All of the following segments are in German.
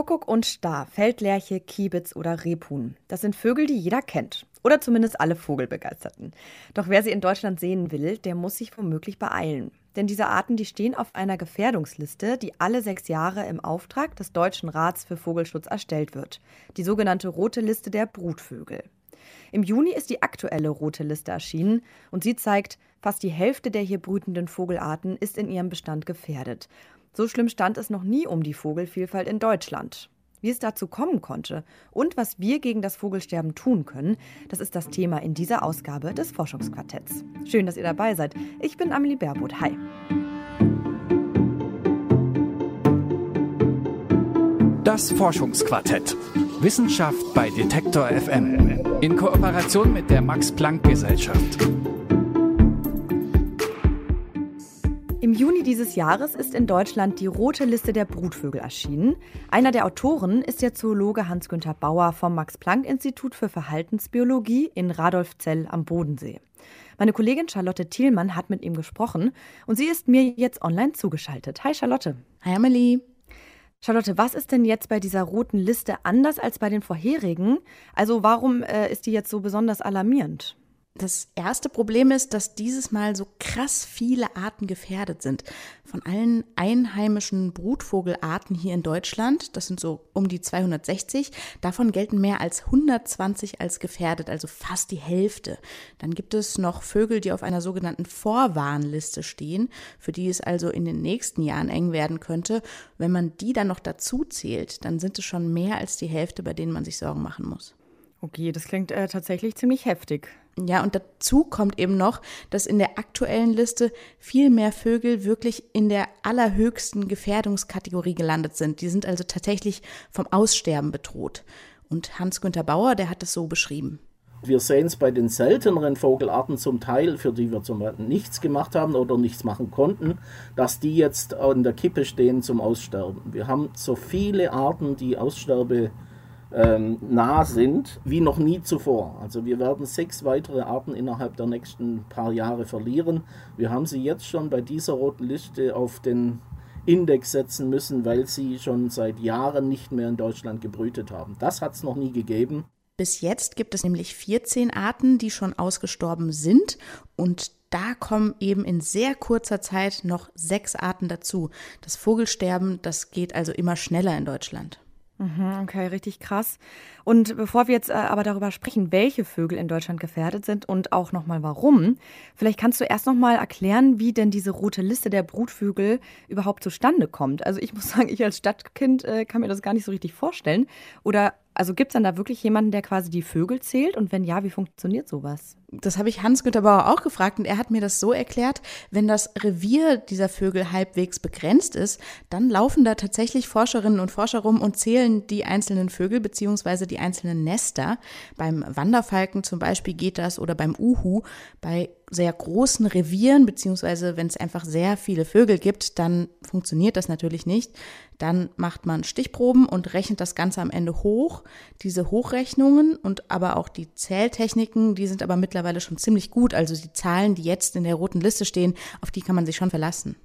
Kuckuck und Star, Feldlerche, Kiebitz oder Rebhuhn. Das sind Vögel, die jeder kennt. Oder zumindest alle Vogelbegeisterten. Doch wer sie in Deutschland sehen will, der muss sich womöglich beeilen. Denn diese Arten, die stehen auf einer Gefährdungsliste, die alle sechs Jahre im Auftrag des Deutschen Rats für Vogelschutz erstellt wird. Die sogenannte Rote Liste der Brutvögel. Im Juni ist die aktuelle Rote Liste erschienen und sie zeigt, fast die Hälfte der hier brütenden Vogelarten ist in ihrem Bestand gefährdet. So schlimm stand es noch nie um die Vogelvielfalt in Deutschland. Wie es dazu kommen konnte und was wir gegen das Vogelsterben tun können, das ist das Thema in dieser Ausgabe des Forschungsquartetts. Schön, dass ihr dabei seid. Ich bin Amelie Baerboth. Hi. Das Forschungsquartett. Wissenschaft bei Detektor FM. In Kooperation mit der Max Im Juni dieses Jahres ist in Deutschland die Rote Liste der Brutvögel erschienen. Einer der Autoren ist der Zoologe Hans-Günther Bauer vom Max-Planck-Institut für Verhaltensbiologie in Radolfzell am Bodensee. Meine Kollegin Charlotte Thielmann hat mit ihm gesprochen und sie ist mir jetzt online zugeschaltet. Hi Charlotte. Hi Amelie. Charlotte, was ist denn jetzt bei dieser roten Liste anders als bei den vorherigen? Also warum äh, ist die jetzt so besonders alarmierend? Das erste Problem ist, dass dieses Mal so krass viele Arten gefährdet sind. Von allen einheimischen Brutvogelarten hier in Deutschland, das sind so um die 260, davon gelten mehr als 120 als gefährdet, also fast die Hälfte. Dann gibt es noch Vögel, die auf einer sogenannten Vorwarnliste stehen, für die es also in den nächsten Jahren eng werden könnte. Wenn man die dann noch dazu zählt, dann sind es schon mehr als die Hälfte, bei denen man sich Sorgen machen muss. Okay, das klingt äh, tatsächlich ziemlich heftig. Ja, und dazu kommt eben noch, dass in der aktuellen Liste viel mehr Vögel wirklich in der allerhöchsten Gefährdungskategorie gelandet sind. Die sind also tatsächlich vom Aussterben bedroht. Und Hans-Günther Bauer, der hat das so beschrieben. Wir sehen es bei den selteneren Vogelarten zum Teil, für die wir zum Beispiel nichts gemacht haben oder nichts machen konnten, dass die jetzt an der Kippe stehen zum Aussterben. Wir haben so viele Arten, die Aussterbe ähm, nah sind wie noch nie zuvor. Also wir werden sechs weitere Arten innerhalb der nächsten paar Jahre verlieren. Wir haben sie jetzt schon bei dieser roten Liste auf den Index setzen müssen, weil sie schon seit Jahren nicht mehr in Deutschland gebrütet haben. Das hat es noch nie gegeben. Bis jetzt gibt es nämlich 14 Arten, die schon ausgestorben sind und da kommen eben in sehr kurzer Zeit noch sechs Arten dazu. Das Vogelsterben, das geht also immer schneller in Deutschland. Mhm, okay, richtig krass. Und bevor wir jetzt äh, aber darüber sprechen, welche Vögel in Deutschland gefährdet sind und auch nochmal warum, vielleicht kannst du erst nochmal erklären, wie denn diese rote Liste der Brutvögel überhaupt zustande kommt. Also ich muss sagen, ich als Stadtkind äh, kann mir das gar nicht so richtig vorstellen. Oder also gibt es dann da wirklich jemanden, der quasi die Vögel zählt? Und wenn ja, wie funktioniert sowas? Das habe ich Hans-Günter Bauer auch gefragt und er hat mir das so erklärt, wenn das Revier dieser Vögel halbwegs begrenzt ist, dann laufen da tatsächlich Forscherinnen und Forscher rum und zählen die einzelnen Vögel beziehungsweise die einzelnen Nester. Beim Wanderfalken zum Beispiel geht das oder beim Uhu. Bei sehr großen Revieren, beziehungsweise wenn es einfach sehr viele Vögel gibt, dann funktioniert das natürlich nicht. Dann macht man Stichproben und rechnet das Ganze am Ende hoch. Diese Hochrechnungen und aber auch die Zähltechniken, die sind aber mittlerweile schon ziemlich gut. Also die Zahlen, die jetzt in der roten Liste stehen, auf die kann man sich schon verlassen.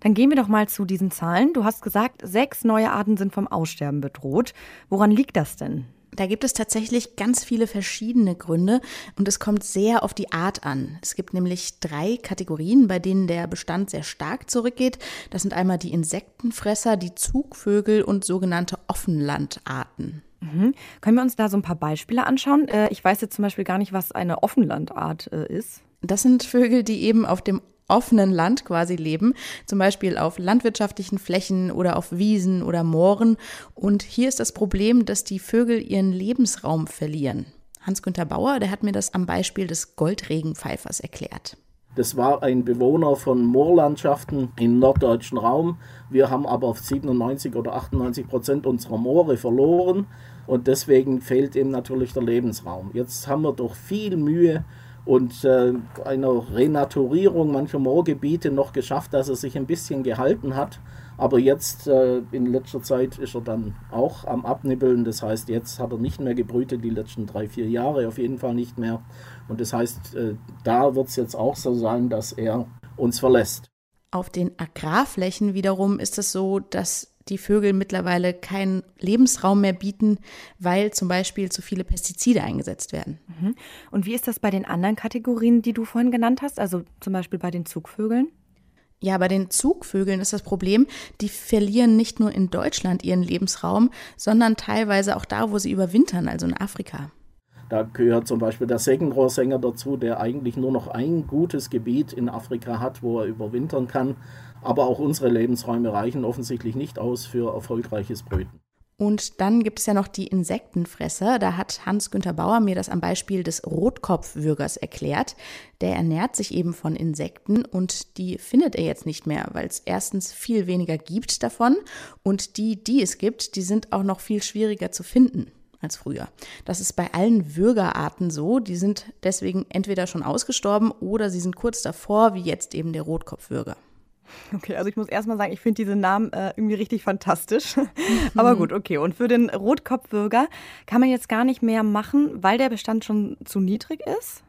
Dann gehen wir doch mal zu diesen Zahlen. Du hast gesagt, sechs neue Arten sind vom Aussterben bedroht. Woran liegt das denn? Da gibt es tatsächlich ganz viele verschiedene Gründe und es kommt sehr auf die Art an. Es gibt nämlich drei Kategorien, bei denen der Bestand sehr stark zurückgeht. Das sind einmal die Insektenfresser, die Zugvögel und sogenannte Offenlandarten. Mhm. Können wir uns da so ein paar Beispiele anschauen? Äh, ich weiß jetzt zum Beispiel gar nicht, was eine Offenlandart äh, ist. Das sind Vögel, die eben auf dem offenen Land quasi leben, zum Beispiel auf landwirtschaftlichen Flächen oder auf Wiesen oder Mooren. Und hier ist das Problem, dass die Vögel ihren Lebensraum verlieren. Hans-Günther Bauer, der hat mir das am Beispiel des Goldregenpfeifers erklärt. Das war ein Bewohner von Moorlandschaften im norddeutschen Raum. Wir haben aber 97 oder 98 Prozent unserer Moore verloren und deswegen fehlt ihm natürlich der Lebensraum. Jetzt haben wir durch viel Mühe und äh, einer Renaturierung mancher Moorgebiete noch geschafft, dass er sich ein bisschen gehalten hat. Aber jetzt äh, in letzter Zeit ist er dann auch am Abnibbeln. Das heißt, jetzt hat er nicht mehr gebrütet, die letzten drei, vier Jahre auf jeden Fall nicht mehr. Und das heißt, äh, da wird es jetzt auch so sein, dass er uns verlässt. Auf den Agrarflächen wiederum ist es so, dass die Vögel mittlerweile keinen Lebensraum mehr bieten, weil zum Beispiel zu viele Pestizide eingesetzt werden. Mhm. Und wie ist das bei den anderen Kategorien, die du vorhin genannt hast, also zum Beispiel bei den Zugvögeln? Ja, bei den Zugvögeln ist das Problem, die verlieren nicht nur in Deutschland ihren Lebensraum, sondern teilweise auch da, wo sie überwintern, also in Afrika. Da gehört zum Beispiel der Seggenrohrsänger dazu, der eigentlich nur noch ein gutes Gebiet in Afrika hat, wo er überwintern kann. Aber auch unsere Lebensräume reichen offensichtlich nicht aus für erfolgreiches Brüten. Und dann gibt es ja noch die Insektenfresser. Da hat Hans-Günther Bauer mir das am Beispiel des Rotkopfwürgers erklärt. Der ernährt sich eben von Insekten und die findet er jetzt nicht mehr, weil es erstens viel weniger gibt davon und die, die es gibt, die sind auch noch viel schwieriger zu finden als früher. Das ist bei allen Würgerarten so. Die sind deswegen entweder schon ausgestorben oder sie sind kurz davor, wie jetzt eben der Rotkopfwürger. Okay, also ich muss erstmal sagen, ich finde diese Namen äh, irgendwie richtig fantastisch. Aber gut, okay. Und für den Rotkopfbürger kann man jetzt gar nicht mehr machen, weil der Bestand schon zu niedrig ist?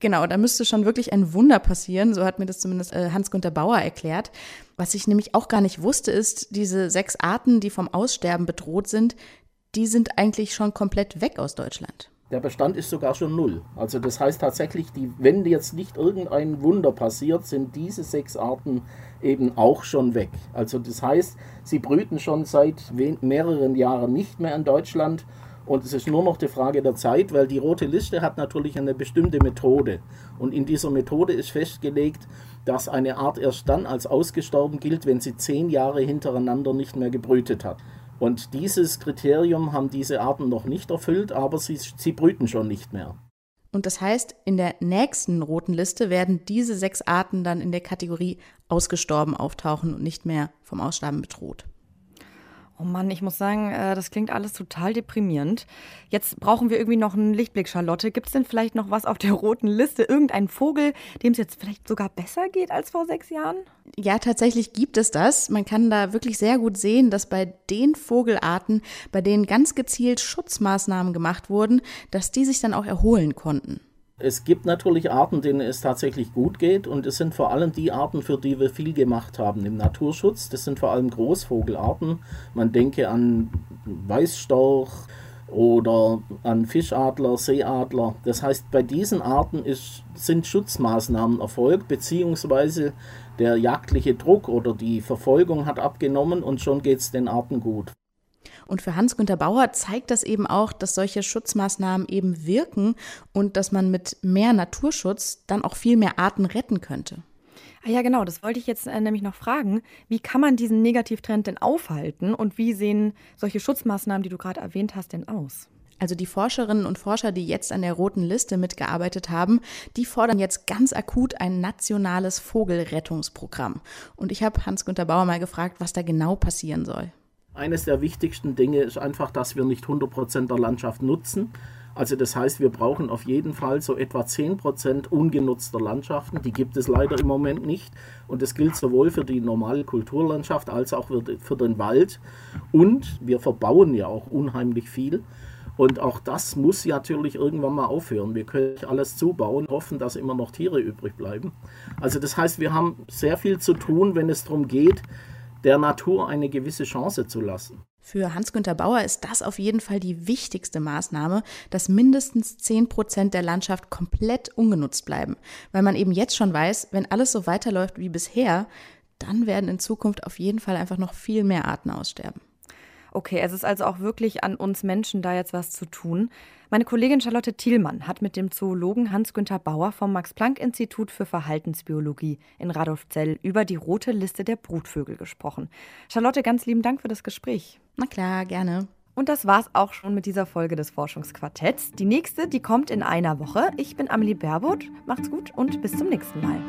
Genau, da müsste schon wirklich ein Wunder passieren, so hat mir das zumindest äh, Hans-Günther Bauer erklärt. Was ich nämlich auch gar nicht wusste, ist, diese sechs Arten, die vom Aussterben bedroht sind, die sind eigentlich schon komplett weg aus Deutschland. Der Bestand ist sogar schon null. Also das heißt tatsächlich, die, wenn jetzt nicht irgendein Wunder passiert, sind diese sechs Arten eben auch schon weg. Also das heißt, sie brüten schon seit mehreren Jahren nicht mehr in Deutschland und es ist nur noch die Frage der Zeit, weil die rote Liste hat natürlich eine bestimmte Methode. Und in dieser Methode ist festgelegt, dass eine Art erst dann als ausgestorben gilt, wenn sie zehn Jahre hintereinander nicht mehr gebrütet hat. Und dieses Kriterium haben diese Arten noch nicht erfüllt, aber sie, sie brüten schon nicht mehr. Und das heißt, in der nächsten roten Liste werden diese sechs Arten dann in der Kategorie ausgestorben auftauchen und nicht mehr vom Aussterben bedroht. Oh Mann, ich muss sagen, äh, das klingt alles total deprimierend. Jetzt brauchen wir irgendwie noch einen Lichtblick, Charlotte. Gibt es denn vielleicht noch was auf der roten Liste? Irgendeinen Vogel, dem es jetzt vielleicht sogar besser geht als vor sechs Jahren? Ja, tatsächlich gibt es das. Man kann da wirklich sehr gut sehen, dass bei den Vogelarten, bei denen ganz gezielt Schutzmaßnahmen gemacht wurden, dass die sich dann auch erholen konnten. Es gibt natürlich Arten, denen es tatsächlich gut geht und es sind vor allem die Arten, für die wir viel gemacht haben im Naturschutz. Das sind vor allem Großvogelarten. Man denke an Weißstorch oder an Fischadler, Seeadler. Das heißt, bei diesen Arten ist, sind Schutzmaßnahmen erfolgt, beziehungsweise der jagdliche Druck oder die Verfolgung hat abgenommen und schon geht es den Arten gut. Und für Hans-Günter Bauer zeigt das eben auch, dass solche Schutzmaßnahmen eben wirken und dass man mit mehr Naturschutz dann auch viel mehr Arten retten könnte. Ah ja, genau, das wollte ich jetzt äh, nämlich noch fragen. Wie kann man diesen Negativtrend denn aufhalten und wie sehen solche Schutzmaßnahmen, die du gerade erwähnt hast, denn aus? Also die Forscherinnen und Forscher, die jetzt an der roten Liste mitgearbeitet haben, die fordern jetzt ganz akut ein nationales Vogelrettungsprogramm. Und ich habe Hans-Günter Bauer mal gefragt, was da genau passieren soll. Eines der wichtigsten Dinge ist einfach, dass wir nicht 100% der Landschaft nutzen. Also das heißt, wir brauchen auf jeden Fall so etwa 10% ungenutzter Landschaften. Die gibt es leider im Moment nicht. Und das gilt sowohl für die normale Kulturlandschaft als auch für den Wald. Und wir verbauen ja auch unheimlich viel. Und auch das muss natürlich irgendwann mal aufhören. Wir können nicht alles zubauen, hoffen, dass immer noch Tiere übrig bleiben. Also das heißt, wir haben sehr viel zu tun, wenn es darum geht, der Natur eine gewisse Chance zu lassen. Für Hans-Günter Bauer ist das auf jeden Fall die wichtigste Maßnahme, dass mindestens 10 Prozent der Landschaft komplett ungenutzt bleiben. Weil man eben jetzt schon weiß, wenn alles so weiterläuft wie bisher, dann werden in Zukunft auf jeden Fall einfach noch viel mehr Arten aussterben. Okay, es ist also auch wirklich an uns Menschen, da jetzt was zu tun. Meine Kollegin Charlotte Thielmann hat mit dem Zoologen Hans-Günther Bauer vom Max-Planck-Institut für Verhaltensbiologie in Radolfzell über die rote Liste der Brutvögel gesprochen. Charlotte, ganz lieben Dank für das Gespräch. Na klar, gerne. Und das war's auch schon mit dieser Folge des Forschungsquartetts. Die nächste, die kommt in einer Woche. Ich bin Amelie Baerbutt. Macht's gut und bis zum nächsten Mal.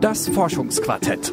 Das Forschungsquartett.